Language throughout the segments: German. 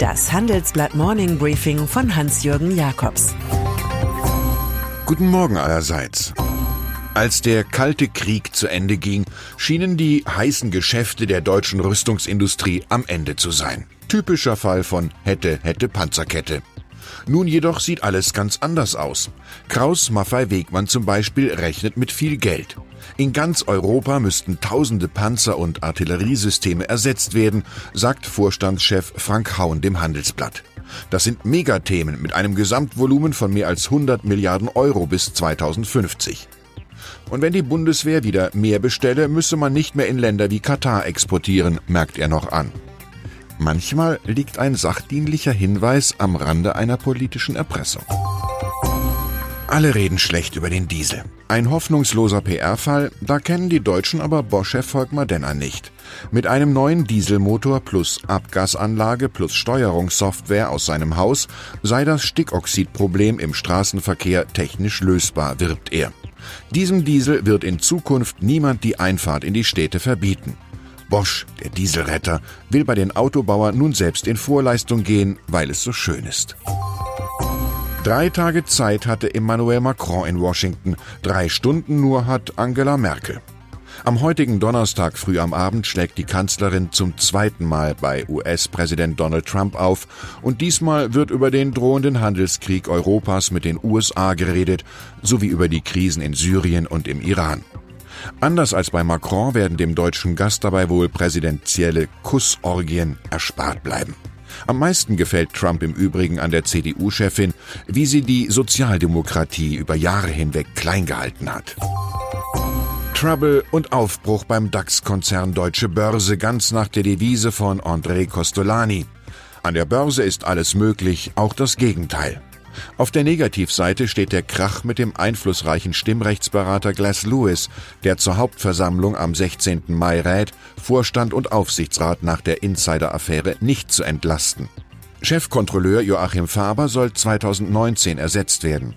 Das Handelsblatt Morning Briefing von Hans-Jürgen Jakobs. Guten Morgen allerseits. Als der Kalte Krieg zu Ende ging, schienen die heißen Geschäfte der deutschen Rüstungsindustrie am Ende zu sein. Typischer Fall von hätte, hätte Panzerkette. Nun jedoch sieht alles ganz anders aus. Kraus Maffei Wegmann zum Beispiel rechnet mit viel Geld. In ganz Europa müssten tausende Panzer und Artilleriesysteme ersetzt werden, sagt Vorstandschef Frank Hauen dem Handelsblatt. Das sind Megathemen mit einem Gesamtvolumen von mehr als 100 Milliarden Euro bis 2050. Und wenn die Bundeswehr wieder mehr bestelle, müsse man nicht mehr in Länder wie Katar exportieren, merkt er noch an. Manchmal liegt ein sachdienlicher Hinweis am Rande einer politischen Erpressung. Alle reden schlecht über den Diesel. Ein hoffnungsloser PR-Fall, da kennen die Deutschen aber Bosch-Chef Volkmar Denner nicht. Mit einem neuen Dieselmotor plus Abgasanlage plus Steuerungssoftware aus seinem Haus sei das Stickoxidproblem im Straßenverkehr technisch lösbar, wirbt er. Diesem Diesel wird in Zukunft niemand die Einfahrt in die Städte verbieten. Bosch, der Dieselretter, will bei den Autobauern nun selbst in Vorleistung gehen, weil es so schön ist. Drei Tage Zeit hatte Emmanuel Macron in Washington, drei Stunden nur hat Angela Merkel. Am heutigen Donnerstag früh am Abend schlägt die Kanzlerin zum zweiten Mal bei US-Präsident Donald Trump auf und diesmal wird über den drohenden Handelskrieg Europas mit den USA geredet, sowie über die Krisen in Syrien und im Iran. Anders als bei Macron werden dem deutschen Gast dabei wohl präsidentielle Kussorgien erspart bleiben. Am meisten gefällt Trump im Übrigen an der CDU-Chefin, wie sie die Sozialdemokratie über Jahre hinweg klein gehalten hat. Trouble und Aufbruch beim DAX-Konzern Deutsche Börse ganz nach der Devise von André Costolani. An der Börse ist alles möglich, auch das Gegenteil. Auf der Negativseite steht der Krach mit dem einflussreichen Stimmrechtsberater Glass Lewis, der zur Hauptversammlung am 16. Mai rät, Vorstand und Aufsichtsrat nach der Insider-Affäre nicht zu entlasten. Chefkontrolleur Joachim Faber soll 2019 ersetzt werden.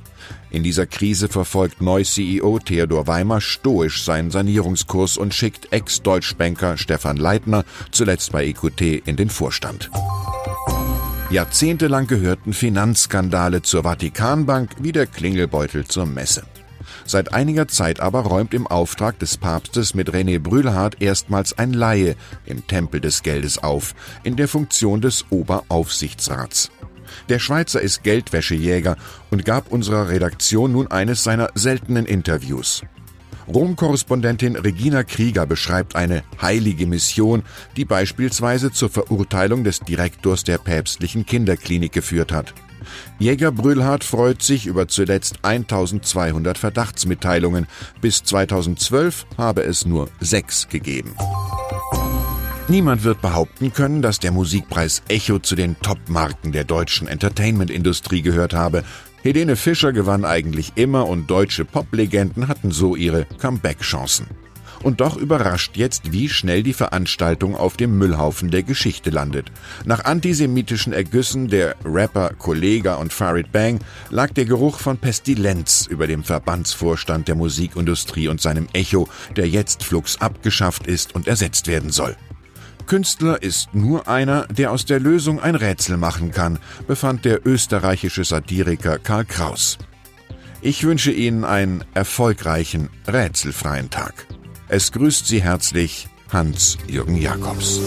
In dieser Krise verfolgt Neu-CEO Theodor Weimer stoisch seinen Sanierungskurs und schickt Ex-Deutschbanker Stefan Leitner, zuletzt bei EQT, in den Vorstand. Jahrzehntelang gehörten Finanzskandale zur Vatikanbank wie der Klingelbeutel zur Messe. Seit einiger Zeit aber räumt im Auftrag des Papstes mit René Brühlhardt erstmals ein Laie im Tempel des Geldes auf, in der Funktion des Oberaufsichtsrats. Der Schweizer ist Geldwäschejäger und gab unserer Redaktion nun eines seiner seltenen Interviews. Rom-Korrespondentin Regina Krieger beschreibt eine heilige Mission, die beispielsweise zur Verurteilung des Direktors der päpstlichen Kinderklinik geführt hat. Jäger Brühlhardt freut sich über zuletzt 1200 Verdachtsmitteilungen. Bis 2012 habe es nur sechs gegeben. Niemand wird behaupten können, dass der Musikpreis Echo zu den Top-Marken der deutschen Entertainment-Industrie gehört habe. Helene Fischer gewann eigentlich immer und deutsche Poplegenden hatten so ihre Comeback-Chancen. Und doch überrascht jetzt, wie schnell die Veranstaltung auf dem Müllhaufen der Geschichte landet. Nach antisemitischen Ergüssen der Rapper Kollega und Farid Bang lag der Geruch von Pestilenz über dem Verbandsvorstand der Musikindustrie und seinem Echo, der jetzt flugs abgeschafft ist und ersetzt werden soll. Künstler ist nur einer, der aus der Lösung ein Rätsel machen kann, befand der österreichische Satiriker Karl Kraus. Ich wünsche Ihnen einen erfolgreichen, rätselfreien Tag. Es grüßt Sie herzlich Hans-Jürgen Jakobs.